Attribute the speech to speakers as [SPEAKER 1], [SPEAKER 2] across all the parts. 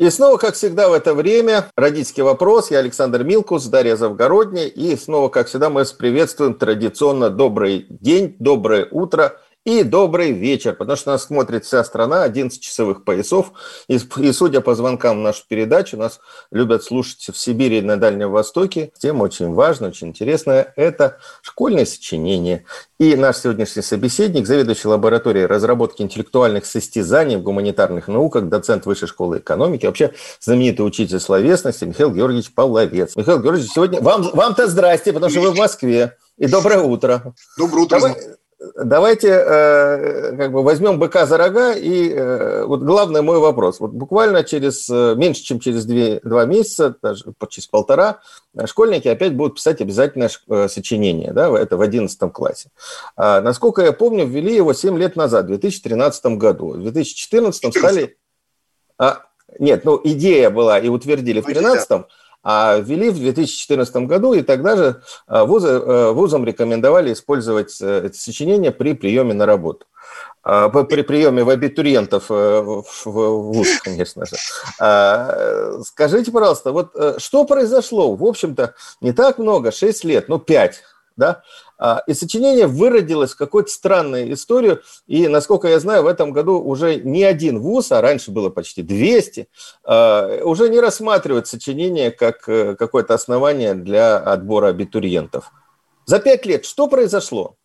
[SPEAKER 1] И снова, как всегда, в это время родительский вопрос. Я Александр Милкус, Дарья Завгородняя. И снова, как всегда, мы приветствуем традиционно добрый день, доброе утро и добрый вечер, потому что нас смотрит вся страна, 11 часовых поясов. И, и судя по звонкам в нашу передачу, нас любят слушать в Сибири и на Дальнем Востоке. Тема очень важная, очень интересная. Это школьное сочинение. И наш сегодняшний собеседник, заведующий лабораторией разработки интеллектуальных состязаний в гуманитарных науках, доцент Высшей школы экономики, вообще знаменитый учитель словесности Михаил Георгиевич Павловец. Михаил Георгиевич, сегодня вам, вам-то здрасте, потому что вы в Москве. И доброе утро.
[SPEAKER 2] Доброе утро.
[SPEAKER 1] Давай, давайте э, как бы возьмем быка за рога. И э, вот главный мой вопрос. Вот буквально через э, меньше, чем через две, два месяца, даже через полтора, школьники опять будут писать обязательное сочинение. Да, это в 11 классе. А, насколько я помню, ввели его 7 лет назад, в 2013 году. В 2014 стали... А, нет, ну идея была и утвердили в 2013 а ввели в 2014 году, и тогда же а, вузы, э, вузам рекомендовали использовать э, это сочинение при приеме на работу а, при приеме в абитуриентов э, в ВУЗ, конечно же. А, скажите, пожалуйста, вот что произошло? В общем-то, не так много, 6 лет, ну 5 да, а, и сочинение выродилось в какую-то странную историю, и, насколько я знаю, в этом году уже не один вуз, а раньше было почти 200, а, уже не рассматривают сочинение как э, какое-то основание для отбора абитуриентов. За пять лет что произошло?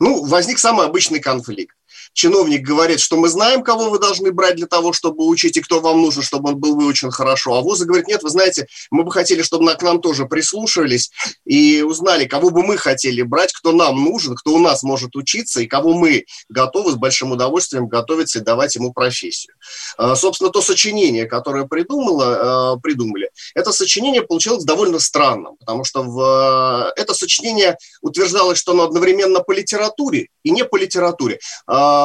[SPEAKER 2] Ну, возник самый обычный конфликт чиновник говорит, что мы знаем, кого вы должны брать для того, чтобы учить, и кто вам нужен, чтобы он был выучен хорошо. А вузы говорят, нет, вы знаете, мы бы хотели, чтобы к нам тоже прислушивались и узнали, кого бы мы хотели брать, кто нам нужен, кто у нас может учиться, и кого мы готовы с большим удовольствием готовиться и давать ему профессию. А, собственно, то сочинение, которое придумало, а, придумали, это сочинение получилось довольно странным, потому что в это сочинение утверждалось, что оно одновременно по литературе и не по литературе.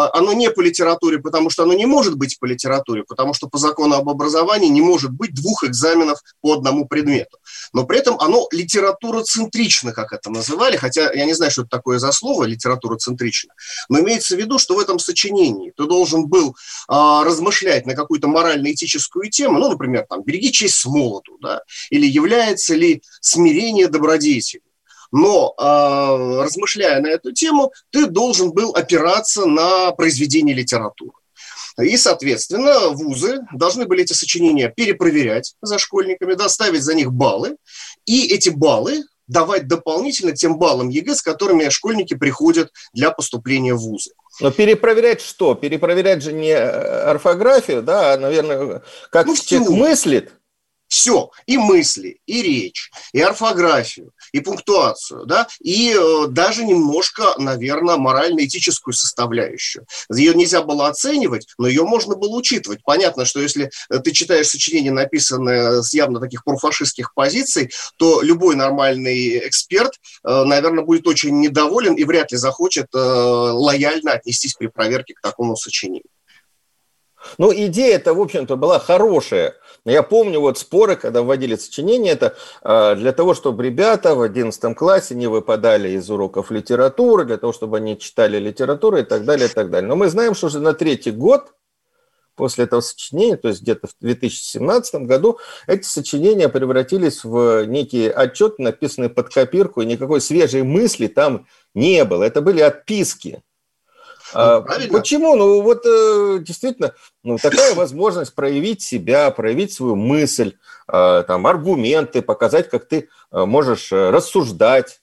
[SPEAKER 2] Оно не по литературе, потому что оно не может быть по литературе, потому что по закону об образовании не может быть двух экзаменов по одному предмету. Но при этом оно литературоцентрично, как это называли, хотя я не знаю, что это такое за слово литературоцентрично, но имеется в виду, что в этом сочинении ты должен был а, размышлять на какую-то морально-этическую тему, ну, например, там, «Береги честь с молоду», да, или «Является ли смирение добродетелью?» Но э, размышляя на эту тему, ты должен был опираться на произведение литературы. И, соответственно, вузы должны были эти сочинения перепроверять за школьниками, ставить за них баллы, и эти баллы давать дополнительно тем баллам ЕГЭ, с которыми школьники приходят для поступления в вузы.
[SPEAKER 1] Но перепроверять что? Перепроверять же не орфографию, да, а, наверное, как ну, человек мыслит,
[SPEAKER 2] все, и мысли, и речь, и орфографию, и пунктуацию, да, и э, даже немножко, наверное, морально-этическую составляющую. Ее нельзя было оценивать, но ее можно было учитывать. Понятно, что если э, ты читаешь сочинение, написанное с явно таких профашистских позиций, то любой нормальный эксперт, э, наверное, будет очень недоволен и вряд ли захочет лояльно отнестись при проверке к такому сочинению.
[SPEAKER 1] Ну, идея это, в общем-то, была хорошая. Я помню вот споры, когда вводили сочинение, это э, для того, чтобы ребята в 11 классе не выпадали из уроков литературы, для того, чтобы они читали литературу и так далее, и так далее. Но мы знаем, что уже на третий год после этого сочинения, то есть где-то в 2017 году, эти сочинения превратились в некий отчет, написанный под копирку, и никакой свежей мысли там не было. Это были отписки а, ну, почему? Ну вот э, действительно, ну такая возможность проявить себя, проявить свою мысль, а, там аргументы, показать, как ты э, можешь э, рассуждать.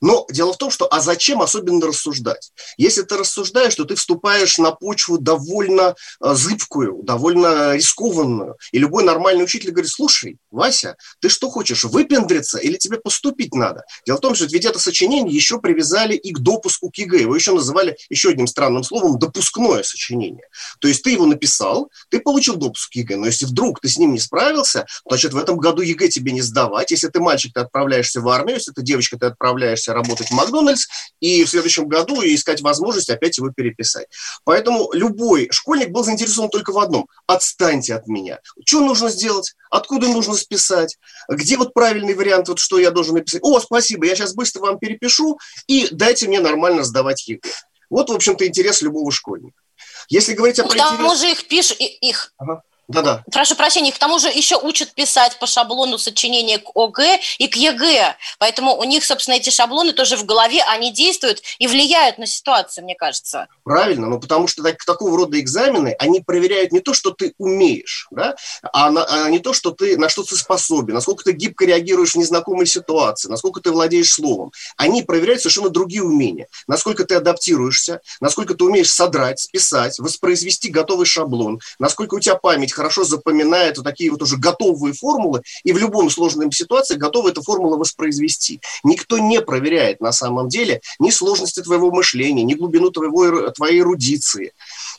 [SPEAKER 2] Но дело в том, что а зачем особенно рассуждать? Если ты рассуждаешь, то ты вступаешь на почву довольно э, зыбкую, довольно рискованную. И любой нормальный учитель говорит, слушай, Вася, ты что хочешь, выпендриться или тебе поступить надо? Дело в том, что ведь это сочинение еще привязали и к допуску к ЕГЭ. Его еще называли еще одним странным словом допускное сочинение. То есть ты его написал, ты получил допуск к ЕГЭ, но если вдруг ты с ним не справился, значит, в этом году ЕГЭ тебе не сдавать. Если ты мальчик, ты отправляешься в армию, если ты девочка, ты отправляешься работать в Макдональдс, и в следующем году искать возможность опять его переписать. Поэтому любой школьник был заинтересован только в одном – отстаньте от меня. Что нужно сделать? Откуда нужно списать? Где вот правильный вариант, вот что я должен написать? О, спасибо, я сейчас быстро вам перепишу, и дайте мне нормально сдавать ЕГЭ. Вот, в общем-то, интерес любого школьника. Если говорить о
[SPEAKER 3] К тому же их пишут, их ага.
[SPEAKER 2] Да-да.
[SPEAKER 3] Прошу прощения, к тому же еще учат писать по шаблону сочинения к ОГЭ и к ЕГЭ. Поэтому у них, собственно, эти шаблоны тоже в голове, они действуют и влияют на ситуацию, мне кажется.
[SPEAKER 2] Правильно, ну потому что так, такого рода экзамены, они проверяют не то, что ты умеешь, да, а, на, а не то, что ты, на что ты способен, насколько ты гибко реагируешь в незнакомой ситуации, насколько ты владеешь словом. Они проверяют совершенно другие умения. Насколько ты адаптируешься, насколько ты умеешь содрать, списать, воспроизвести готовый шаблон, насколько у тебя память хорошо запоминает вот такие вот уже готовые формулы, и в любом сложной ситуации готовы эту формулу воспроизвести. Никто не проверяет на самом деле ни сложности твоего мышления, ни глубину твоего, твоей эрудиции.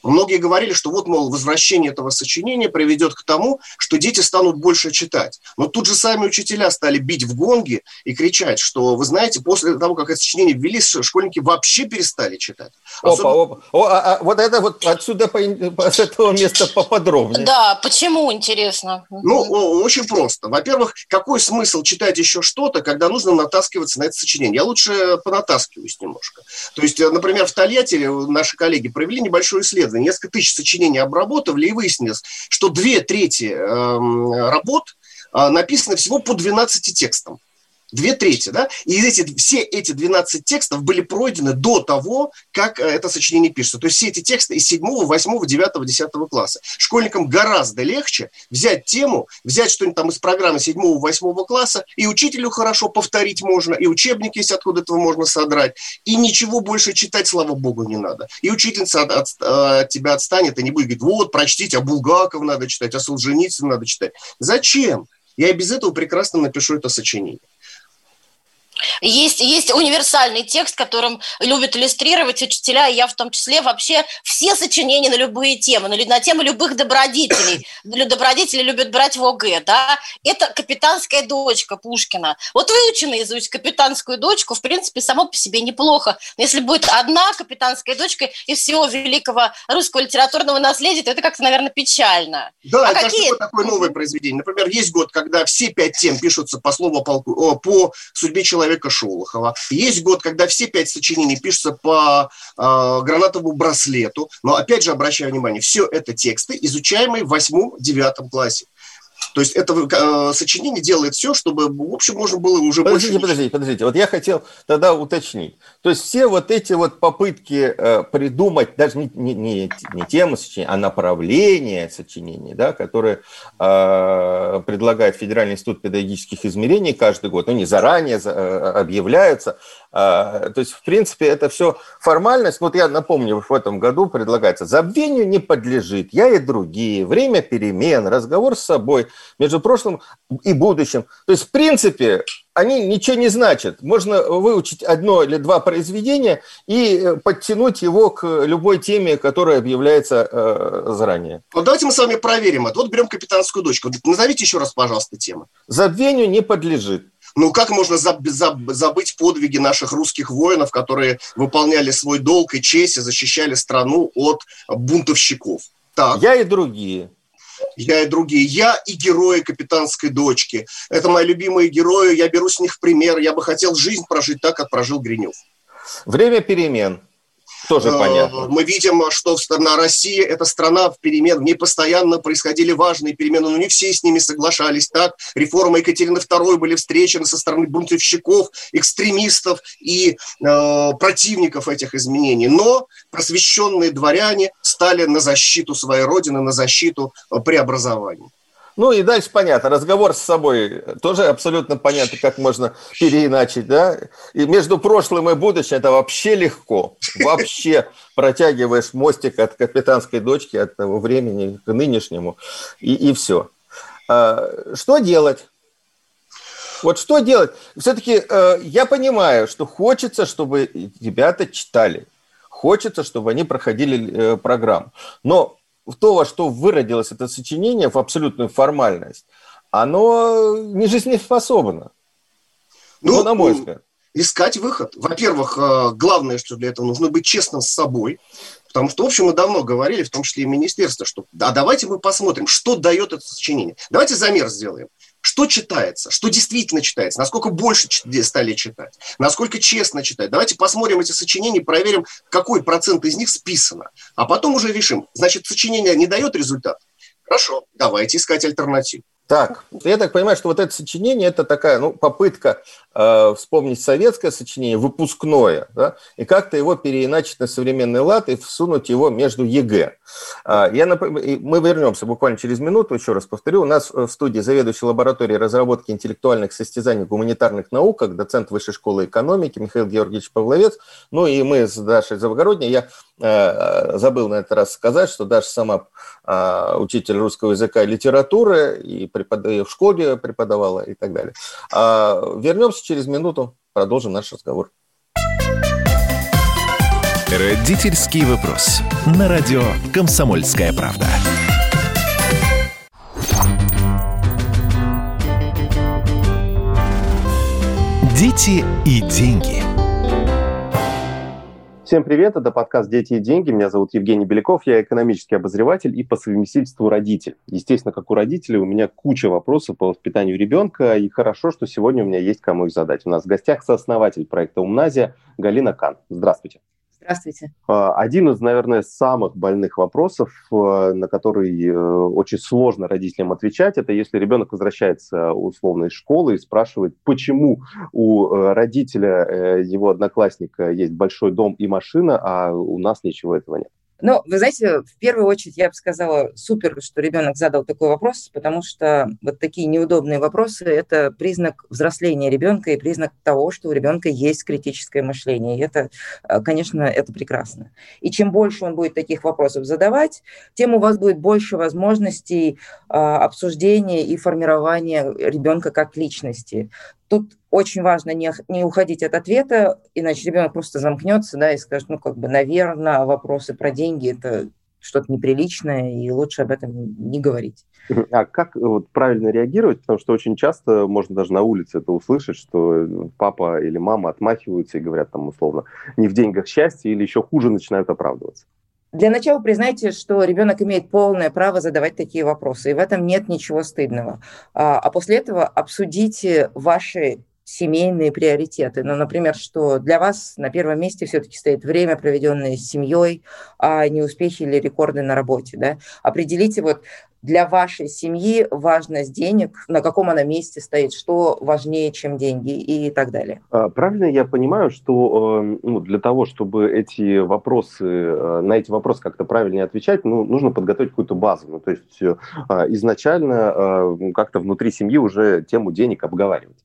[SPEAKER 2] Многие говорили, что вот, мол, возвращение этого сочинения приведет к тому, что дети станут больше читать. Но тут же сами учителя стали бить в гонги и кричать, что, вы знаете, после того, как это сочинение ввели, школьники вообще перестали читать.
[SPEAKER 1] Особенно... Опа, опа. О, а, а, вот это вот отсюда, по, с этого места поподробнее.
[SPEAKER 3] Да, почему, интересно?
[SPEAKER 2] Ну, очень просто. Во-первых, какой смысл читать еще что-то, когда нужно натаскиваться на это сочинение? Я лучше понатаскиваюсь немножко. То есть, э, например, в Тольятти наши коллеги провели небольшое исследование несколько тысяч сочинений обработали, и выяснилось, что две трети э, работ э, написаны всего по 12 текстам две трети, да, и эти, все эти 12 текстов были пройдены до того, как э, это сочинение пишется. То есть все эти тексты из 7, 8, 9, 10 класса. Школьникам гораздо легче взять тему, взять что-нибудь там из программы 7, 8 класса, и учителю хорошо повторить можно, и учебники есть откуда этого можно содрать, и ничего больше читать, слава богу, не надо. И учительница от, от, от тебя отстанет и не будет говорить, вот, прочтите, а Булгаков надо читать, а Солженицын надо читать. Зачем? Я и без этого прекрасно напишу это сочинение.
[SPEAKER 3] Есть, есть универсальный текст, которым любят иллюстрировать учителя, и я в том числе вообще все сочинения на любые темы, на, на темы любых добродетелей. Добродетели любят брать в ОГЭ, да. Это «Капитанская дочка» Пушкина. Вот выучено наизусть «Капитанскую дочку», в принципе, само по себе неплохо. Но если будет одна «Капитанская дочка» из всего великого русского литературного наследия, то это как-то, наверное, печально.
[SPEAKER 2] Да, а это какие... такое новое произведение. Например, есть год, когда все пять тем пишутся по слову полку, по судьбе человека человека Шолохова. Есть год, когда все пять сочинений пишутся по э, гранатовому браслету. Но опять же обращаю внимание, все это тексты, изучаемые в восьмом-девятом классе. То есть это э, сочинение делает все, чтобы, в общем, можно было уже
[SPEAKER 1] подождите,
[SPEAKER 2] больше...
[SPEAKER 1] Подождите, подождите. Вот я хотел тогда уточнить. То есть все вот эти вот попытки э, придумать, даже не, не, не, не тему сочинения, а направление сочинений, да, которые э, предлагает Федеральный институт педагогических измерений каждый год, ну, не заранее э, объявляются, то есть, в принципе, это все формальность. Вот я напомню, в этом году предлагается забвению не подлежит, я и другие, время перемен, разговор с собой между прошлым и будущим. То есть, в принципе, они ничего не значат. Можно выучить одно или два произведения и э, подтянуть его к любой теме, которая объявляется э, заранее.
[SPEAKER 2] Вот давайте мы с вами проверим это. Вот берем «Капитанскую дочку». Назовите еще раз, пожалуйста, тему.
[SPEAKER 1] Забвению не подлежит.
[SPEAKER 2] Ну, как можно заб- заб- забыть подвиги наших русских воинов, которые выполняли свой долг и честь и защищали страну от бунтовщиков?
[SPEAKER 1] Так. Я и другие.
[SPEAKER 2] Я и другие. Я и герои капитанской дочки. Это мои любимые герои. Я беру с них пример. Я бы хотел жизнь прожить так, как прожил Гринев.
[SPEAKER 1] Время перемен. Тоже э, понятно.
[SPEAKER 2] Мы видим, что страна Россия – это страна в перемен. В ней постоянно происходили важные перемены, но не все с ними соглашались. Так, реформы Екатерины II были встречены со стороны бунтовщиков, экстремистов и э, противников этих изменений. Но просвещенные дворяне стали на защиту своей родины, на защиту э, преобразований.
[SPEAKER 1] Ну и дальше понятно, разговор с собой тоже абсолютно понятно, как можно переиначить, да? И между прошлым и будущим это вообще легко. Вообще протягиваешь мостик от капитанской дочки, от того времени к нынешнему, и, и все. А, что делать? Вот что делать? Все-таки э, я понимаю, что хочется, чтобы ребята читали. Хочется, чтобы они проходили э, программу. Но то, во что выродилось это сочинение, в абсолютную формальность, оно не жизнеспособно.
[SPEAKER 2] Ну, ну на мой взгляд. Искать выход. Во-первых, э, главное, что для этого нужно быть честным с собой. Потому что, в общем, мы давно говорили, в том числе и министерство, что а давайте мы посмотрим, что дает это сочинение. Давайте замер сделаем. Что читается? Что действительно читается? Насколько больше стали читать? Насколько честно читать? Давайте посмотрим эти сочинения, проверим, какой процент из них списано. А потом уже решим. Значит, сочинение не дает результат? Хорошо, давайте искать альтернативу.
[SPEAKER 1] Так, я так понимаю, что вот это сочинение – это такая ну, попытка э, вспомнить советское сочинение, выпускное, да, и как-то его переиначить на современный лад и всунуть его между ЕГЭ. Э, я нап... Мы вернемся буквально через минуту, еще раз повторю. У нас в студии заведующий лабораторией разработки интеллектуальных состязаний в гуманитарных науках, доцент Высшей школы экономики Михаил Георгиевич Павловец. Ну и мы с Дашей Завгородней. Я э, забыл на этот раз сказать, что Даша сама э, учитель русского языка и литературы, и препод... в школе преподавала и так далее. А, вернемся через минуту, продолжим наш разговор.
[SPEAKER 4] Родительский вопрос. На радио «Комсомольская правда». Дети и деньги.
[SPEAKER 5] Всем привет, это подкаст «Дети и деньги». Меня зовут Евгений Беляков, я экономический обозреватель и по совместительству родитель. Естественно, как у родителей, у меня куча вопросов по воспитанию ребенка, и хорошо, что сегодня у меня есть кому их задать. У нас в гостях сооснователь проекта «Умназия» Галина Кан. Здравствуйте.
[SPEAKER 6] Здравствуйте.
[SPEAKER 5] А, один из, наверное, самых больных вопросов, э, на который э, очень сложно родителям отвечать, это если ребенок возвращается условно из школы и спрашивает, почему у э, родителя, его одноклассника есть большой дом и машина, а у нас ничего этого нет.
[SPEAKER 6] Ну, вы знаете, в первую очередь я бы сказала, супер, что ребенок задал такой вопрос, потому что вот такие неудобные вопросы – это признак взросления ребенка и признак того, что у ребенка есть критическое мышление. И это, э, конечно, это прекрасно. И чем больше он будет таких вопросов задавать, тем у вас будет больше возможностей а, обсуждения и формирования ребенка как личности. Тут очень важно не, не уходить от ответа, иначе ребенок просто замкнется, да, и скажет, ну, как бы, наверное, вопросы про деньги – это что-то неприличное, и лучше об этом не говорить.
[SPEAKER 5] А как вот, правильно реагировать? Потому что очень часто можно даже на улице это услышать, что папа или мама отмахиваются и говорят там условно не в деньгах счастье, или еще хуже начинают оправдываться.
[SPEAKER 6] Для начала признайте, что ребенок имеет полное право задавать такие вопросы, и в этом нет ничего стыдного. А, а после этого обсудите ваши семейные приоритеты. Ну, например, что для вас на первом месте все-таки стоит время, проведенное с семьей, а не успехи или рекорды на работе. Да? Определите вот для вашей семьи важность денег, на каком она месте стоит, что важнее, чем деньги и так далее.
[SPEAKER 5] А, правильно я понимаю, что э, ну, для того, чтобы эти вопросы, э, на эти вопросы как-то правильнее отвечать, ну, нужно подготовить какую-то базу. Ну, то есть э, изначально как-то внутри семьи уже тему денег обговаривать.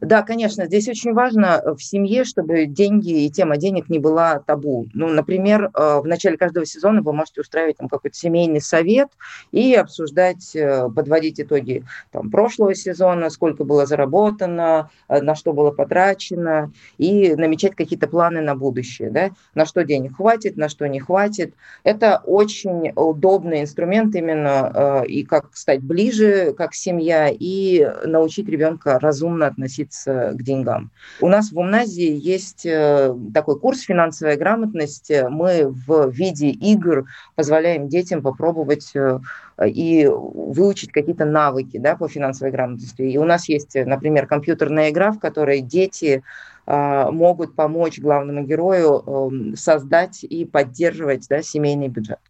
[SPEAKER 6] Да, конечно, здесь очень важно э, в семье, чтобы деньги и тема денег не была табу. Ну, например, э, в начале каждого сезона вы можете устраивать там какой-то семейный совет и обсуждать, э, подводить итоги там, прошлого сезона, сколько было заработано, на что было потрачено, и намечать какие-то планы на будущее, да, на что денег хватит, на что не хватит. Это очень удобный инструмент именно и как стать ближе, как семья, и научить ребенка разумно относиться относиться к деньгам. У нас в Умназии есть э, такой курс «Финансовая грамотность». Мы в виде игр позволяем детям попробовать э, и выучить какие-то навыки да, по финансовой грамотности. И у нас есть, например, компьютерная игра, в которой дети э, могут помочь главному герою эм, создать и поддерживать да, семейный бюджет.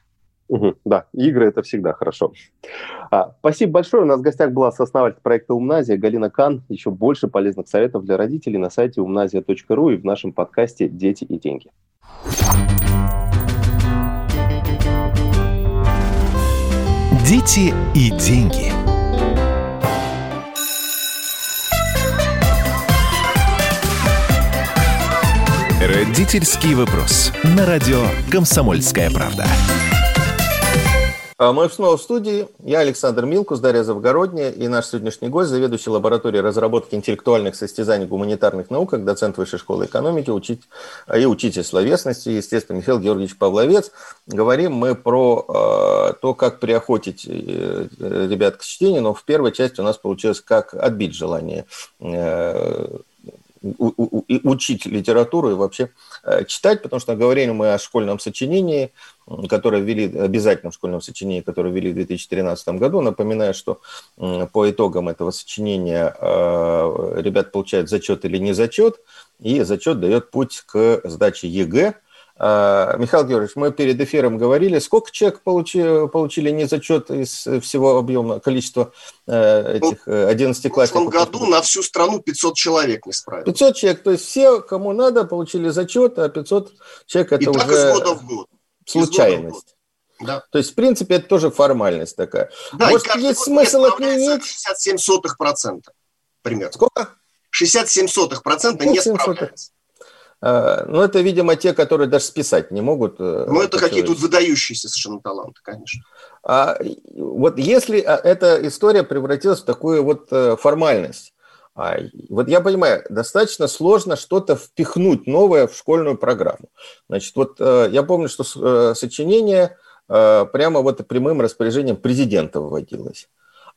[SPEAKER 5] Угу, да, игры это всегда хорошо. А, спасибо большое. У нас в гостях была сооснователь проекта Умназия Галина Кан. Еще больше полезных советов для родителей на сайте умназия.ру и в нашем подкасте «Дети и деньги».
[SPEAKER 4] Дети и деньги. Родительский вопрос. На радио «Комсомольская правда».
[SPEAKER 1] А мы снова в студии. Я Александр Милкус, Дарья Завгородняя и наш сегодняшний гость, заведующий лабораторией разработки интеллектуальных состязаний в гуманитарных науках, доцент Высшей школы экономики учить, и учитель словесности, естественно, Михаил Георгиевич Павловец. Говорим мы про э, то, как приохотить э, ребят к чтению, но в первой части у нас получилось, как отбить желание э, учить литературу и вообще э, читать, потому что говорили мы о школьном сочинении, которое ввели, обязательном школьном сочинении, которое ввели в 2013 году. Напоминаю, что по итогам этого сочинения э, ребят получают зачет или не зачет, и зачет дает путь к сдаче ЕГЭ – Михаил Георгиевич, мы перед эфиром говорили, сколько человек получили, получили незачет из всего объема, количества э, этих 11 классов?
[SPEAKER 2] В прошлом году на всю страну 500 человек не справились.
[SPEAKER 1] 500 человек, то есть все, кому надо, получили зачет, а 500 человек это
[SPEAKER 2] И
[SPEAKER 1] уже
[SPEAKER 2] так из года в год.
[SPEAKER 1] случайность. Да. То есть, в принципе, это тоже формальность такая.
[SPEAKER 2] Да,
[SPEAKER 1] Может, есть смысл отменить?
[SPEAKER 2] 67 сотых процента примерно.
[SPEAKER 1] Сколько?
[SPEAKER 2] 67 сотых процента не справляется.
[SPEAKER 1] А, ну, это, видимо, те, которые даже списать не могут.
[SPEAKER 2] Э, ну, это какие-то выдающиеся совершенно таланты, конечно.
[SPEAKER 1] А вот если а, эта история превратилась в такую вот э, формальность, а, вот я понимаю, достаточно сложно что-то впихнуть новое в школьную программу. Значит, вот э, я помню, что сочинение прямо вот прямым распоряжением президента выводилось.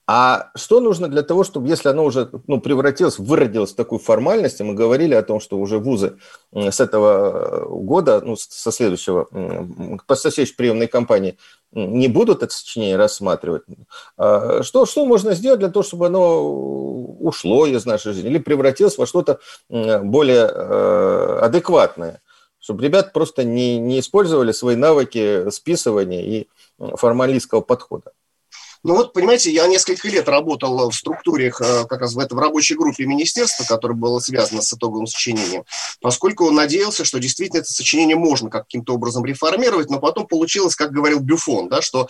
[SPEAKER 1] А что нужно для того, чтобы, если оно уже ну, превратилось, выродилось в такую формальность, и мы говорили о том, что уже вузы с этого года, ну, со следующего, по следующей приемной кампании не будут это сочинение рассматривать. А что, что можно сделать для того, чтобы оно ушло из нашей жизни или превратилось во что-то более э, адекватное? Чтобы ребят просто не, не использовали свои навыки списывания и формалистского подхода.
[SPEAKER 2] Ну вот, понимаете, я несколько лет работал в структуре, э, как раз в этом рабочей группе министерства, которая была связана с итоговым сочинением, поскольку он надеялся, что действительно это сочинение можно каким-то образом реформировать, но потом получилось, как говорил Бюфон, да, что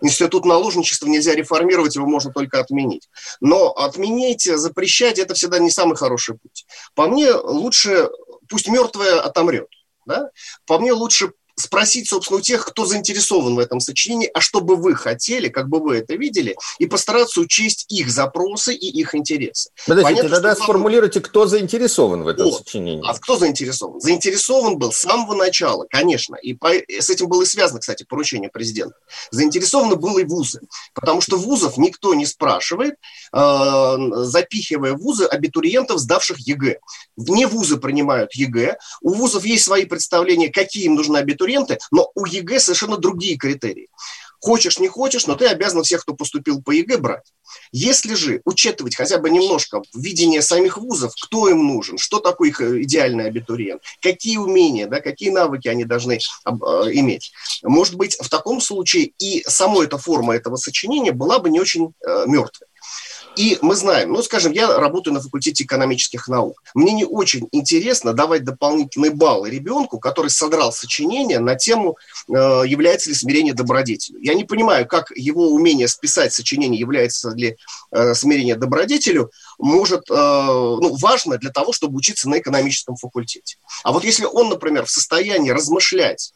[SPEAKER 2] институт наложничества нельзя реформировать, его можно только отменить. Но отменить, запрещать – это всегда не самый хороший путь. По мне, лучше пусть мертвое отомрет. Да? По мне лучше спросить, собственно, у тех, кто заинтересован в этом сочинении, а что бы вы хотели, как бы вы это видели, и постараться учесть их запросы и их интересы.
[SPEAKER 1] Подождите, Понятно, тогда что сформулируйте, кто заинтересован в этом вот. сочинении.
[SPEAKER 2] А кто заинтересован? Заинтересован был с самого начала, конечно, и по, с этим было и связано, кстати, поручение президента. Заинтересованы были и вузы, потому что вузов никто не спрашивает, э, запихивая вузы абитуриентов, сдавших ЕГЭ. Не вузы принимают ЕГЭ, у вузов есть свои представления, какие им нужны абитуриенты, абитуриенты, но у ЕГЭ совершенно другие критерии. Хочешь, не хочешь, но ты обязан всех, кто поступил по ЕГЭ, брать. Если же учитывать хотя бы немножко видение самих вузов, кто им нужен, что такое их э, идеальный абитуриент, какие умения, да, какие навыки они должны э, иметь. Может быть, в таком случае и сама эта форма этого сочинения была бы не очень э, мертвой. И мы знаем, ну, скажем, я работаю на факультете экономических наук. Мне не очень интересно давать дополнительные баллы ребенку, который содрал сочинение на тему, э, является ли смирение добродетелью. Я не понимаю, как его умение списать сочинение является ли э, смирение добродетелю, может, э, ну, важно для того, чтобы учиться на экономическом факультете. А вот если он, например, в состоянии размышлять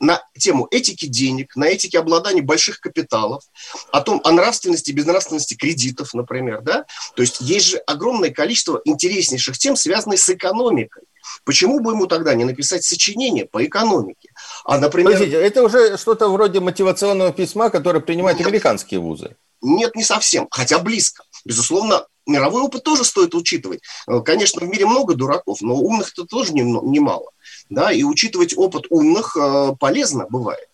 [SPEAKER 2] на тему этики денег, на этике обладания больших капиталов, о том, о нравственности и безнравственности кредитов, например, да? То есть есть же огромное количество интереснейших тем, связанных с экономикой. Почему бы ему тогда не написать сочинение по экономике?
[SPEAKER 1] А, например... Подождите, это уже что-то вроде мотивационного письма, которое принимают нет, американские вузы.
[SPEAKER 2] Нет, не совсем, хотя близко. Безусловно, мировой опыт тоже стоит учитывать. Конечно, в мире много дураков, но умных-то тоже немало да, и учитывать опыт умных э, полезно бывает.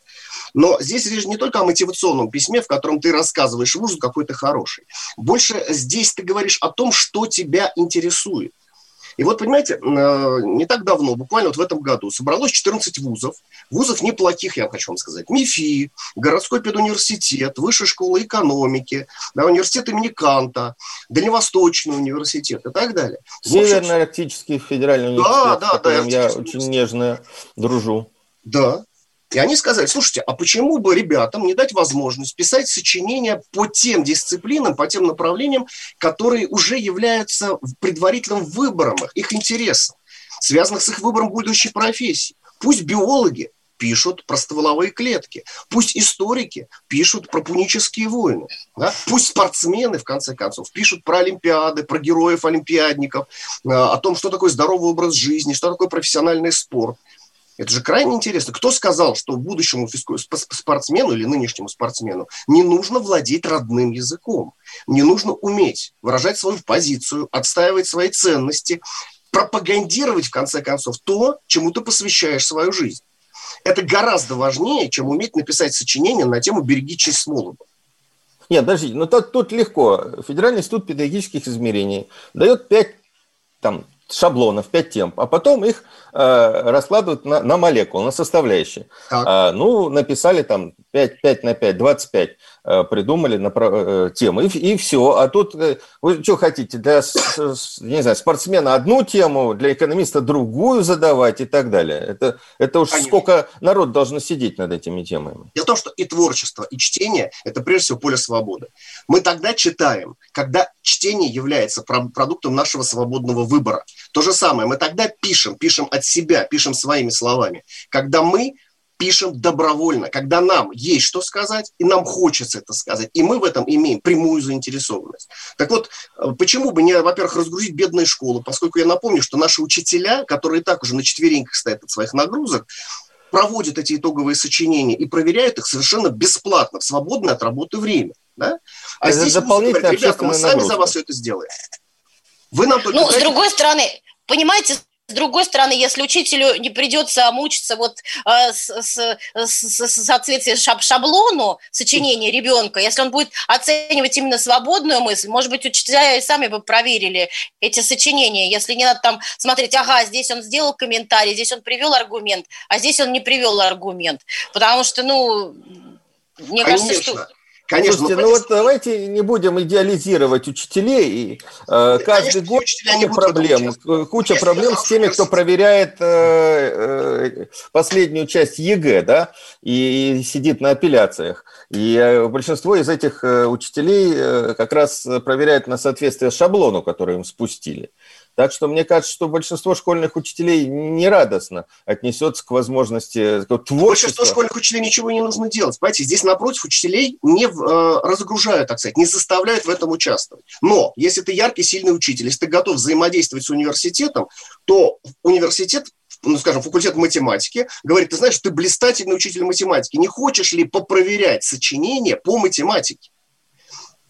[SPEAKER 2] Но здесь речь не только о мотивационном письме, в котором ты рассказываешь вузу, какой ты хороший. Больше здесь ты говоришь о том, что тебя интересует. И вот, понимаете, э, не так давно, буквально вот в этом году, собралось 14 вузов. Вузов неплохих, я хочу вам сказать. МИФИ, городской педуниверситет, высшая школа экономики, да, университет имени Канта, Дальневосточный университет и так далее.
[SPEAKER 1] Северно-Арктический федеральный университет, да, да, с которым да, я очень нежно дружу.
[SPEAKER 2] Да, и они сказали, слушайте, а почему бы ребятам не дать возможность писать сочинения по тем дисциплинам, по тем направлениям, которые уже являются предварительным выбором их интересом? связанных с их выбором будущей профессии. Пусть биологи пишут про стволовые клетки. Пусть историки пишут про пунические войны. Да? Пусть спортсмены, в конце концов, пишут про Олимпиады, про героев-олимпиадников, э, о том, что такое здоровый образ жизни, что такое профессиональный спорт. Это же крайне интересно. Кто сказал, что будущему спортсмену или нынешнему спортсмену не нужно владеть родным языком? Не нужно уметь выражать свою позицию, отстаивать свои ценности, пропагандировать, в конце концов, то, чему ты посвящаешь свою жизнь. Это гораздо важнее, чем уметь написать сочинение на тему «Береги честь Смолова».
[SPEAKER 1] Нет, подождите, но тут, тут легко. Федеральный институт педагогических измерений дает пять там, шаблонов, пять тем, а потом их э, раскладывают на, на молекулы, на составляющие. А, ну, написали там 5, 5 на 5, 25 э, придумали на э, темы, и, и все. А тут э, вы что хотите, для не знаю, спортсмена одну тему, для экономиста другую задавать и так далее. Это, это уж Конечно. сколько народ должно сидеть над этими темами.
[SPEAKER 2] Дело в том, что и творчество, и чтение – это прежде всего поле свободы. Мы тогда читаем, когда чтение является продуктом нашего свободного выбора. То же самое, мы тогда пишем, пишем от себя, пишем своими словами, когда мы пишем добровольно, когда нам есть что сказать, и нам хочется это сказать, и мы в этом имеем прямую заинтересованность. Так вот, э, почему бы не, во-первых, разгрузить бедные школы, поскольку я напомню, что наши учителя, которые и так уже на четвереньках стоят от своих нагрузок, проводят эти итоговые сочинения и проверяют их совершенно бесплатно, в свободное от работы время. Да? А это здесь дополнительно ребята, мы сами нагрузка. за вас все это сделаем.
[SPEAKER 3] Вы нам только ну, с другой стороны, понимаете, с другой стороны, если учителю не придется мучиться вот э, с, с, с, с соответствием шаб, шаблону сочинения ребенка, если он будет оценивать именно свободную мысль, может быть, учителя и сами бы проверили эти сочинения, если не надо там смотреть, ага, здесь он сделал комментарий, здесь он привел аргумент, а здесь он не привел аргумент, потому что, ну, мне Конечно. кажется, что
[SPEAKER 1] Конечно, Слушайте, ну вот давайте не будем идеализировать учителей. И, э, каждый конечно, год куча проблем, куча Если проблем с теми, кто проверяет э, э, последнюю часть ЕГЭ, да, и, сидит на апелляциях. И э, большинство из этих э, учителей э, как раз проверяет на соответствие шаблону, который им спустили. Так что мне кажется, что большинство школьных учителей нерадостно отнесется к возможности творчества.
[SPEAKER 2] Большинство школьных учителей ничего не нужно делать. Понимаете, здесь напротив учителей не э, разгружают, так сказать, не заставляют в этом участвовать. Но если ты яркий, сильный учитель, если ты готов взаимодействовать с университетом, то университет ну, скажем, факультет математики, говорит, ты знаешь, ты блистательный учитель математики, не хочешь ли попроверять сочинение по математике?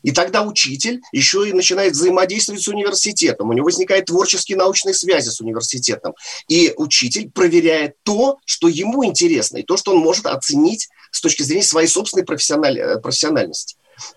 [SPEAKER 2] И тогда учитель еще и начинает взаимодействовать с университетом. У него возникают творческие научные связи с университетом. И учитель проверяет то, что ему интересно, и то, что он может оценить с точки зрения своей собственной профессиональ... Э, профессиональности.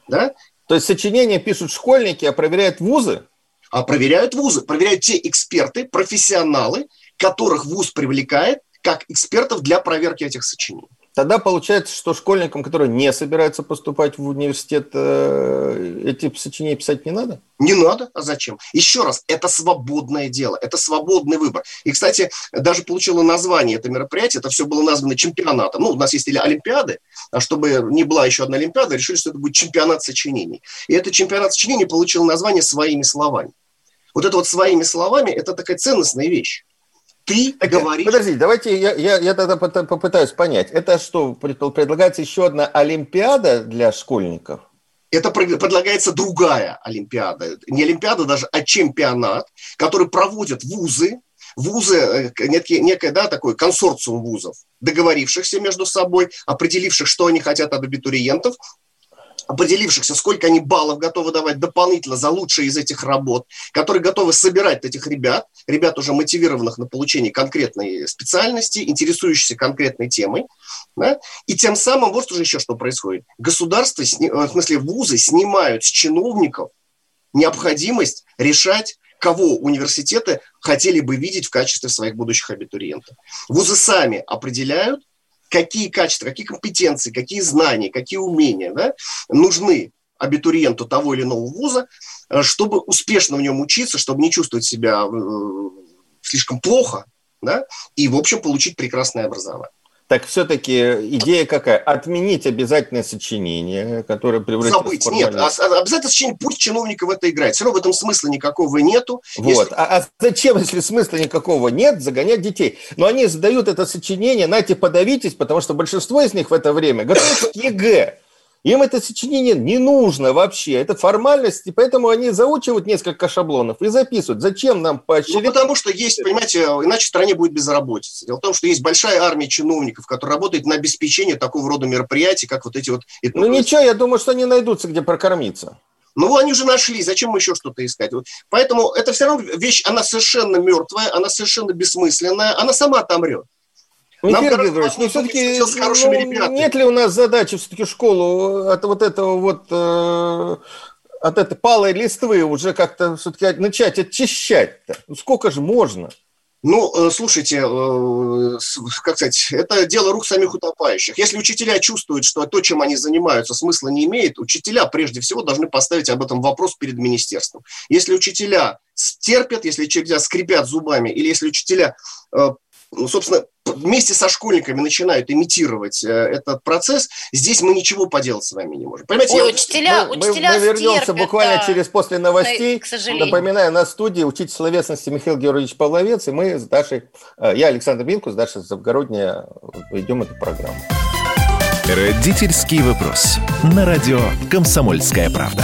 [SPEAKER 2] Да?
[SPEAKER 1] То есть сочинения пишут школьники, а проверяют вузы?
[SPEAKER 2] А проверяют вузы, проверяют те эксперты, профессионалы, которых вуз привлекает как экспертов для проверки этих сочинений.
[SPEAKER 1] Тогда получается, что школьникам, которые не собираются поступать в университет, э, эти сочинения писать не надо?
[SPEAKER 2] Не надо, а зачем? Еще раз, это свободное дело, это свободный выбор. И, кстати, даже получило название это мероприятие, это все было названо чемпионатом. Ну, у нас есть или Олимпиады, а чтобы не была еще одна Олимпиада, решили, что это будет чемпионат сочинений. И этот чемпионат сочинений получил название «Своими словами». Вот это вот «Своими словами» – это такая ценностная вещь ты так, говоришь...
[SPEAKER 1] Подождите, давайте я, я, я тогда попытаюсь понять. Это что, предлагается еще одна Олимпиада для школьников?
[SPEAKER 2] Это предлагается другая Олимпиада. Не Олимпиада даже, а чемпионат, который проводят вузы, вузы, э, некий, некое, да, такой консорциум вузов, договорившихся между собой, определивших, что они хотят от абитуриентов, определившихся, сколько они баллов готовы давать дополнительно за лучшие из этих работ, которые готовы собирать этих ребят, ребят уже мотивированных на получение конкретной специальности, интересующихся конкретной темой. Да? И тем самым, вот уже еще что происходит. Государство, э, в смысле вузы, снимают с чиновников необходимость решать кого университеты хотели бы видеть в качестве своих будущих абитуриентов. Вузы сами определяют, какие качества, какие компетенции, какие знания, какие умения да, нужны абитуриенту того или иного вуза, э, чтобы успешно в нем учиться, чтобы не чувствовать себя э, слишком плохо, да, и, в общем, получить прекрасное образование.
[SPEAKER 1] Так все-таки идея какая? Отменить обязательное сочинение, которое превратится
[SPEAKER 2] Забыть. в Нет, а, а, обязательное сочинение, пусть чиновника в это играет. Все равно в этом смысла никакого нету.
[SPEAKER 1] Вот. Если... А, а зачем, если смысла никакого нет, загонять детей? Но они задают это сочинение, нате, подавитесь, потому что большинство из них в это время готовятся к ЕГЭ. Им это сочинение не нужно вообще. Это формальность, и поэтому они заучивают несколько шаблонов и записывают. Зачем нам поощрять?
[SPEAKER 2] Ну, потому что есть, понимаете, иначе в стране будет безработица. Дело в том, что есть большая армия чиновников, которая работает на обеспечение такого рода мероприятий, как вот эти вот...
[SPEAKER 1] Ну ничего, я думаю, что они найдутся, где прокормиться.
[SPEAKER 2] Ну, они уже нашли, зачем еще что-то искать? Вот. Поэтому это все равно вещь, она совершенно мертвая, она совершенно бессмысленная, она сама отомрет.
[SPEAKER 1] Михаил Григорьевич, ну все-таки ну, нет ли у нас задачи все-таки школу от вот этого вот э, от этой палой листвы уже как-то все-таки начать очищать-то? Ну, сколько же можно?
[SPEAKER 2] Ну, э, слушайте, э, как сказать, это дело рук самих утопающих. Если учителя чувствуют, что то, чем они занимаются, смысла не имеет, учителя прежде всего должны поставить об этом вопрос перед министерством. Если учителя терпят, если учителя скрипят зубами, или если учителя э, ну, собственно, вместе со школьниками начинают имитировать э, этот процесс, здесь мы ничего поделать с вами не можем.
[SPEAKER 3] Понимаете, Ой, я... учителя,
[SPEAKER 1] мы, учителя мы, мы вернемся стерпят, буквально да. через после новостей. К сожалению. Напоминаю, на студии учитель словесности Михаил Георгиевич Павловец, и мы с Дашей, э, я Александр Минкус, Даша Завгородняя, ведем эту программу.
[SPEAKER 4] Родительский вопрос. На радио «Комсомольская правда».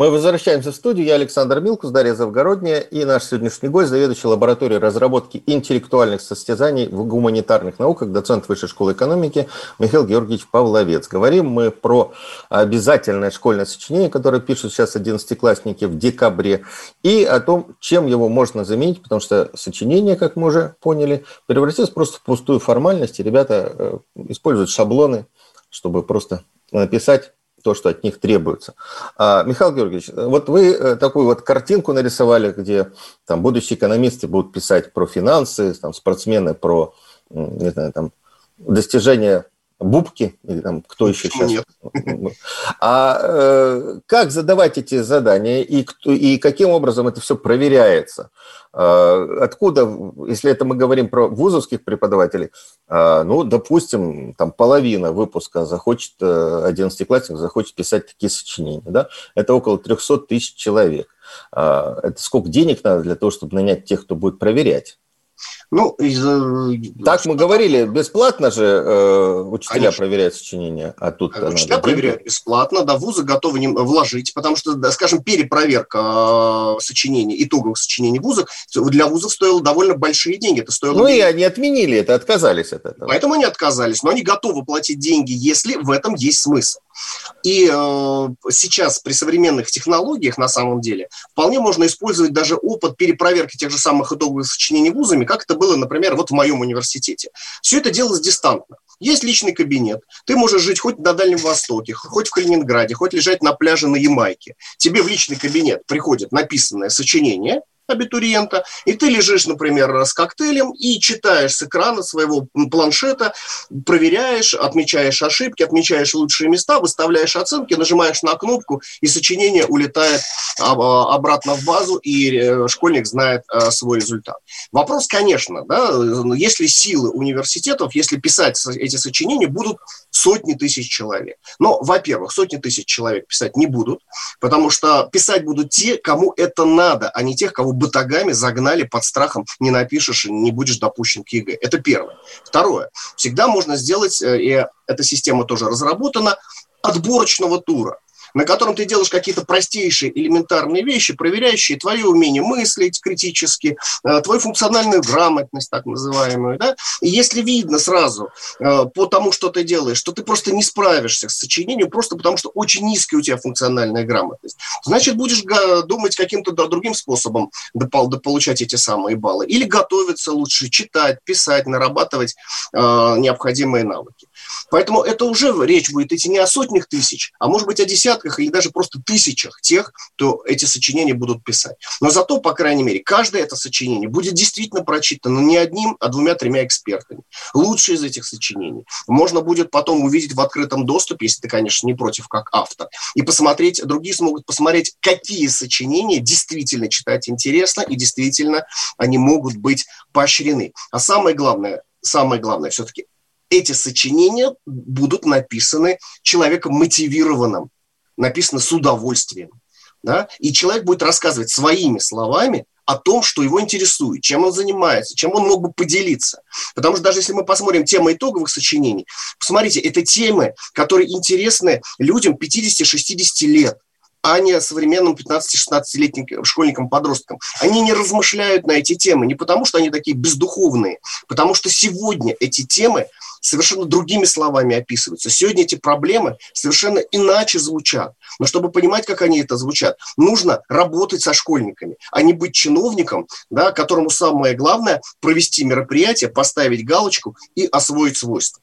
[SPEAKER 1] Мы возвращаемся в студию. Я Александр Милкус, Дарья Завгородняя и наш сегодняшний гость, заведующий лабораторией разработки интеллектуальных состязаний в гуманитарных науках, доцент Высшей школы экономики Михаил Георгиевич Павловец. Говорим мы про обязательное школьное сочинение, которое пишут сейчас одиннадцатиклассники в декабре, и о том, чем его можно заменить, потому что сочинение, как мы уже поняли, превратилось просто в пустую формальность, и ребята э, используют шаблоны, чтобы просто написать то, что от них требуется. А, Михаил Георгиевич, вот вы э, такую вот картинку нарисовали, где там будущие экономисты будут писать про финансы, там, спортсмены про, не знаю, там, достижения Бубки или там кто еще сейчас? Нет. А э, как задавать эти задания и, и каким образом это все проверяется? Э, откуда, если это мы говорим про вузовских преподавателей, э, ну, допустим, там половина выпуска захочет, э, захочет писать такие сочинения, да? Это около 300 тысяч человек. Э, это сколько денег надо для того, чтобы нанять тех, кто будет проверять?
[SPEAKER 2] Ну, из,
[SPEAKER 1] так мы говорили, бесплатно же э, учителя Конечно. проверяют сочинения, а тут
[SPEAKER 2] учителя проверяют деньги. бесплатно, да, вузы готовы не вложить, потому что, да, скажем, перепроверка э, сочинений, итоговых сочинений вузов для вузов стоило довольно большие деньги. Это стоило
[SPEAKER 1] ну и они отменили это, отказались от этого.
[SPEAKER 2] Поэтому они отказались, но они готовы платить деньги, если в этом есть смысл. И э, сейчас при современных технологиях на самом деле вполне можно использовать даже опыт перепроверки тех же самых итоговых сочинений вузами, как это было, например, вот в моем университете. Все это делалось дистантно. Есть личный кабинет. Ты можешь жить хоть на Дальнем Востоке, хоть в Калининграде, хоть лежать на пляже на Ямайке. Тебе в личный кабинет приходит написанное сочинение, абитуриента, и ты лежишь, например, с коктейлем и читаешь с экрана своего планшета, проверяешь, отмечаешь ошибки, отмечаешь лучшие места, выставляешь оценки, нажимаешь на кнопку, и сочинение улетает а, обратно в базу, и э, школьник знает э, свой результат. Вопрос, конечно, да, если силы университетов, если писать эти сочинения, будут сотни тысяч человек. Но, во-первых, сотни тысяч человек писать не будут, потому что писать будут те, кому это надо, а не тех, кого батагами загнали под страхом «не напишешь, не будешь допущен к ЕГЭ». Это первое. Второе. Всегда можно сделать, э, и эта система тоже разработана, отборочного тура. На котором ты делаешь какие-то простейшие элементарные вещи, проверяющие твое умение мыслить критически, э, твою функциональную грамотность, так называемую. Да? И если видно сразу э, по тому, что ты делаешь, что ты просто не справишься с сочинением, просто потому что очень низкая у тебя функциональная грамотность, значит, будешь думать каким-то другим способом получать эти самые баллы. Или готовиться лучше, читать, писать, нарабатывать э, необходимые навыки. Поэтому это уже речь будет идти не о сотнях тысяч, а может быть о десятках или даже просто тысячах тех, кто эти сочинения будут писать. Но зато, по крайней мере, каждое это сочинение будет действительно прочитано не одним, а двумя-тремя экспертами. Лучшие из этих сочинений можно будет потом увидеть в открытом доступе, если ты, конечно, не против как автор, и посмотреть, другие смогут посмотреть, какие сочинения действительно читать интересно и действительно они могут быть поощрены. А самое главное, самое главное все-таки эти сочинения будут написаны человеком мотивированным, написаны с удовольствием. Да? И человек будет рассказывать своими словами о том, что его интересует, чем он занимается, чем он мог бы поделиться. Потому что даже если мы посмотрим темы итоговых сочинений, посмотрите, это темы, которые интересны людям 50-60 лет а не современным 15-16-летним школьникам, подросткам. Они не размышляют на эти темы не потому, что они такие бездуховные, потому что сегодня эти темы совершенно другими словами описываются. Сегодня эти проблемы совершенно иначе звучат. Но чтобы понимать, как они это звучат, нужно работать со школьниками, а не быть чиновником, да, которому самое главное провести мероприятие, поставить галочку и освоить свойства.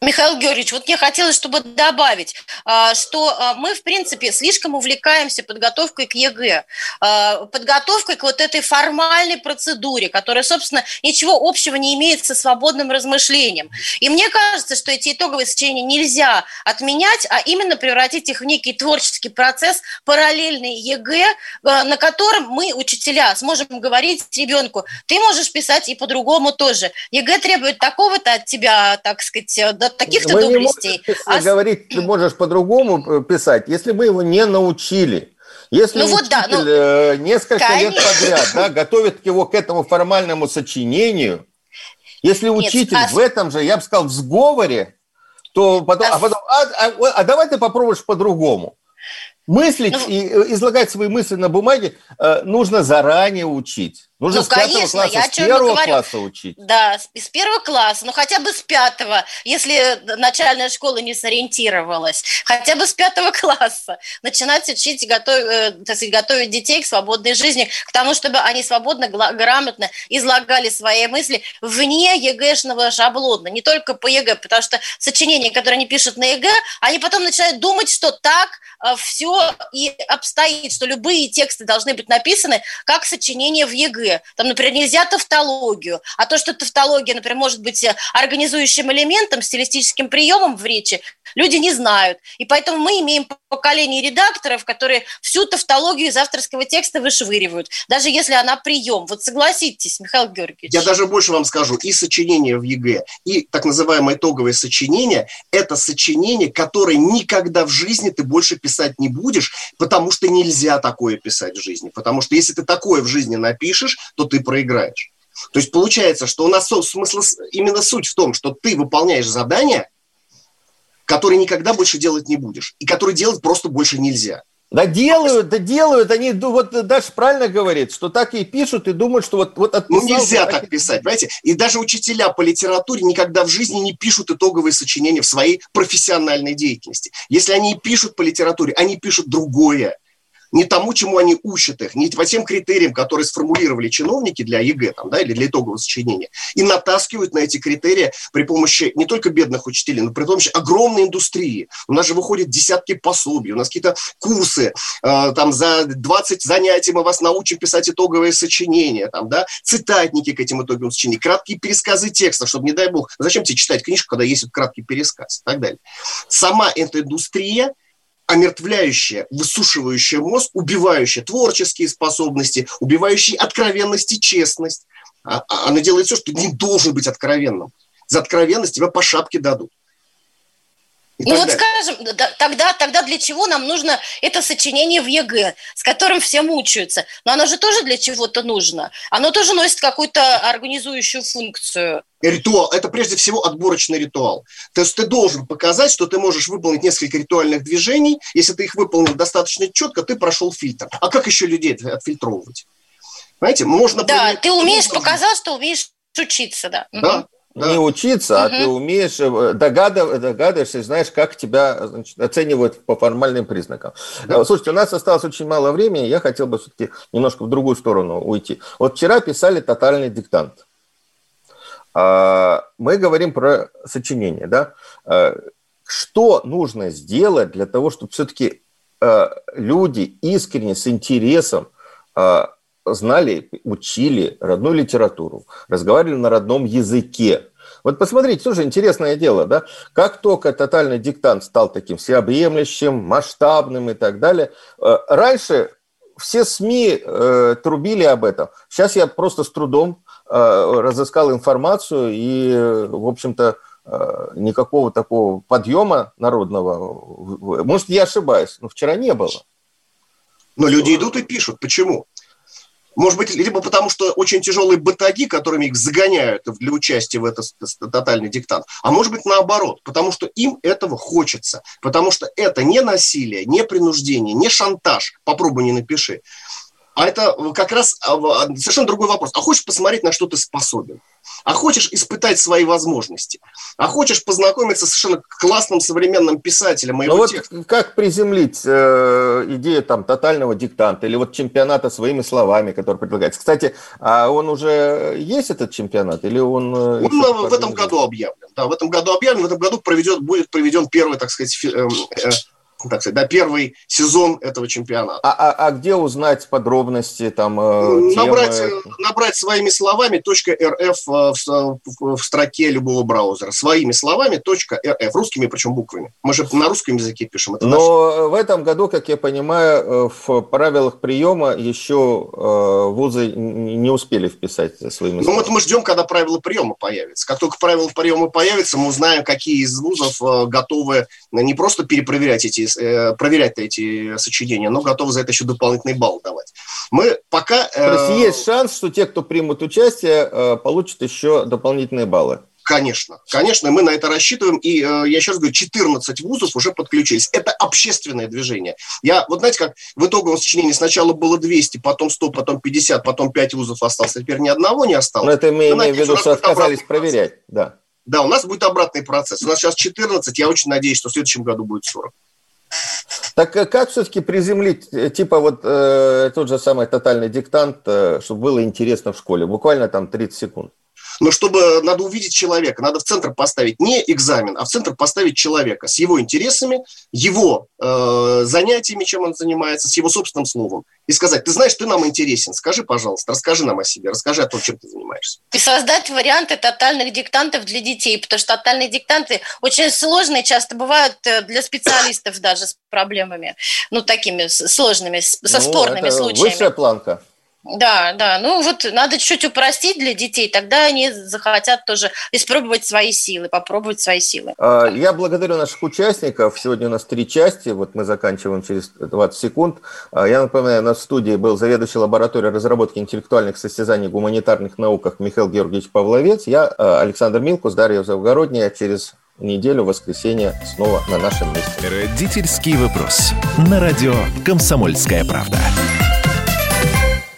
[SPEAKER 3] Михаил Георгиевич, вот мне хотелось, чтобы добавить, а, что а, мы, в принципе, слишком увлекаемся подготовкой к ЕГЭ, а, подготовкой к вот этой формальной процедуре, которая, собственно, ничего общего не имеет со свободным размышлением. И мне кажется, что эти итоговые сочинения нельзя отменять, а именно превратить их в некий творческий процесс, параллельный ЕГЭ, на котором мы, учителя, сможем говорить ребенку, ты можешь писать и по-другому тоже. ЕГЭ требует такого-то от тебя, так сказать, от таких-то мы доблестей.
[SPEAKER 1] Не а... говорить, ты можешь по-другому э, писать, если мы его не научили. Если ну, учитель вот да, ну, э, несколько конечно. лет подряд да, готовит его к этому формальному сочинению, если Нет, учитель а... в этом же, я бы сказал, в сговоре, то потом, а, а, потом, а, а, а давай ты попробуешь по-другому. Мыслить ну, и э, излагать свои мысли на бумаге э, нужно заранее учить. Нужно ну, с пятого конечно, класса, я с первого класса учить.
[SPEAKER 3] Да, с, первого класса, ну хотя бы с пятого, если начальная школа не сориентировалась, хотя бы с пятого класса. Начинать учить, готов, э, так сказать, готовить детей к свободной жизни, к тому, чтобы они свободно, грамотно излагали свои мысли вне ЕГЭшного шаблона, не только по ЕГЭ, потому что сочинения, которые они пишут на ЕГЭ, они потом начинают думать, что так э, все и обстоит, что любые тексты должны быть написаны как сочинение в ЕГЭ там, например, нельзя тавтологию, а то, что тавтология, например, может быть э, организующим элементом, стилистическим приемом в речи, люди не знают. И поэтому мы имеем поколение редакторов, которые всю тавтологию из авторского текста вышвыривают, даже если она прием. Вот согласитесь, Михаил Георгиевич.
[SPEAKER 2] Я даже больше вам скажу, и сочинение в ЕГЭ, и так называемое итоговое сочинение – это сочинение, которое никогда в жизни ты больше писать не будешь, потому что нельзя такое писать в жизни. Потому что если ты такое в жизни напишешь, то ты проиграешь. То есть получается, что у нас смысл, именно суть в том, что ты выполняешь задание, которое никогда больше делать не будешь, и которое делать просто больше нельзя.
[SPEAKER 1] Да делают, да делают, они, вот Даша правильно говорит, что так и пишут и думают, что вот, вот
[SPEAKER 2] отписал, Ну нельзя так, так писать, понимаете? И даже учителя по литературе никогда в жизни не пишут итоговые сочинения в своей профессиональной деятельности. Если они пишут по литературе, они пишут другое не тому, чему они учат их, не по тем критериям, которые сформулировали чиновники для ЕГЭ там, да, или для итогового сочинения, и натаскивают на эти критерии при помощи не только бедных учителей, но при помощи огромной индустрии. У нас же выходят десятки пособий, у нас какие-то курсы, э, там за 20 занятий мы вас научим писать итоговые сочинения, там, да, цитатники к этим итоговым сочинениям, краткие пересказы текстов, чтобы, не дай бог, зачем тебе читать книжку, когда есть краткий пересказ и так далее. Сама эта индустрия – омертвляющая, высушивающая мозг, убивающая творческие способности, убивающая откровенность и честность. А, а она делает все, что не должен быть откровенным. За откровенность тебя по шапке дадут.
[SPEAKER 3] Ну вот скажем, тогда, тогда для чего нам нужно это сочинение в ЕГЭ, с которым все мучаются? Но оно же тоже для чего-то нужно. Оно тоже носит какую-то организующую функцию.
[SPEAKER 2] Ритуал – это прежде всего отборочный ритуал. То есть ты должен показать, что ты можешь выполнить несколько ритуальных движений. Если ты их выполнил достаточно четко, ты прошел фильтр. А как еще людей отфильтровывать? Понимаете, можно...
[SPEAKER 3] Да, ты умеешь, показать, что умеешь учиться, да.
[SPEAKER 1] Да, да. не учиться, угу. а ты умеешь э, догадыв, догадываешься, знаешь, как тебя значит, оценивают по формальным признакам. Да. Слушайте, у нас осталось очень мало времени, я хотел бы все-таки немножко в другую сторону уйти. Вот вчера писали тотальный диктант. А, мы говорим про сочинение, да? А, что нужно сделать для того, чтобы все-таки люди искренне, с интересом знали, учили родную литературу, разговаривали на родном языке. Вот посмотрите, тоже интересное дело, да? Как только тотальный диктант стал таким всеобъемлющим, масштабным и так далее, э, раньше все СМИ э, трубили об этом. Сейчас я просто с трудом э, разыскал информацию и, в общем-то, э, никакого такого подъема народного, может, я ошибаюсь, но вчера не было.
[SPEAKER 2] Но люди идут и пишут. Почему? Может быть, либо потому, что очень тяжелые батаги, которыми их загоняют для участия в этот тотальный диктант, а может быть наоборот, потому что им этого хочется, потому что это не насилие, не принуждение, не шантаж, попробуй не напиши, а это как раз а, а, совершенно другой вопрос. А хочешь посмотреть, на что ты способен? А хочешь испытать свои возможности? А хочешь познакомиться с совершенно классным современным писателем?
[SPEAKER 1] Ну вот текста? как приземлить э, идею там тотального диктанта или вот чемпионата своими словами, который предлагается? Кстати, а он уже есть этот чемпионат или он?
[SPEAKER 2] Э, он в этом году объявлен. Да, в этом году объявлен. В этом году проведет, будет проведен первый, так сказать, фи, э, э, так сказать, да, первый сезон этого чемпионата.
[SPEAKER 1] А, а, а где узнать подробности там?
[SPEAKER 2] Э, набрать, темы? набрать своими словами .rf в, в, в строке любого браузера. Своими словами .rf, русскими причем буквами. Мы же на русском языке пишем.
[SPEAKER 1] Это Но наш... в этом году, как я понимаю, э, в правилах приема еще э, вузы не успели вписать своими
[SPEAKER 2] словами. Ну вот мы ждем, когда правила приема появятся. Как только правила приема появятся, мы узнаем, какие из вузов готовы не просто перепроверять эти э, проверять эти сочинения, но готовы за это еще дополнительный балл давать. Мы пока...
[SPEAKER 1] Э, То есть есть шанс, что те, кто примут участие, э, получат еще дополнительные баллы?
[SPEAKER 2] Конечно, конечно, мы на это рассчитываем. И э, я сейчас говорю, 14 вузов уже подключились. Это общественное движение. Я, вот знаете, как в итоговом сочинении сначала было 200, потом 100, потом 50, потом 5 вузов осталось, а теперь ни одного не осталось. Но
[SPEAKER 1] это мы имеем в виду, что отказались проверять, да.
[SPEAKER 2] Да, у нас будет обратный процесс. У нас сейчас 14, я очень надеюсь, что в следующем году будет 40.
[SPEAKER 1] Так э, как все-таки приземлить, э, типа вот э, тот же самый тотальный диктант, э, чтобы было интересно в школе? Буквально там 30 секунд.
[SPEAKER 2] Но чтобы надо увидеть человека, надо в центр поставить не экзамен, а в центр поставить человека с его интересами, его э, занятиями, чем он занимается, с его собственным словом. И сказать, ты знаешь, ты нам интересен, скажи, пожалуйста, расскажи нам о себе, расскажи о том, чем ты занимаешься.
[SPEAKER 3] И создать варианты тотальных диктантов для детей, потому что тотальные диктанты очень сложные, часто бывают э, для специалистов даже с проблемами, ну, такими сложными, со ну, спорными случаями.
[SPEAKER 1] Высшая планка.
[SPEAKER 3] Да, да. Ну вот надо чуть-чуть упростить для детей, тогда они захотят тоже испробовать свои силы, попробовать свои силы.
[SPEAKER 1] А, я благодарю наших участников. Сегодня у нас три части. Вот мы заканчиваем через 20 секунд. А, я напоминаю, у нас в студии был заведующий лабораторией разработки интеллектуальных состязаний в гуманитарных науках Михаил Георгиевич Павловец. Я а, Александр Милкус, Дарья Завгородняя. Через неделю, воскресенье, снова на нашем месте.
[SPEAKER 4] Родительский вопрос. На радио «Комсомольская правда».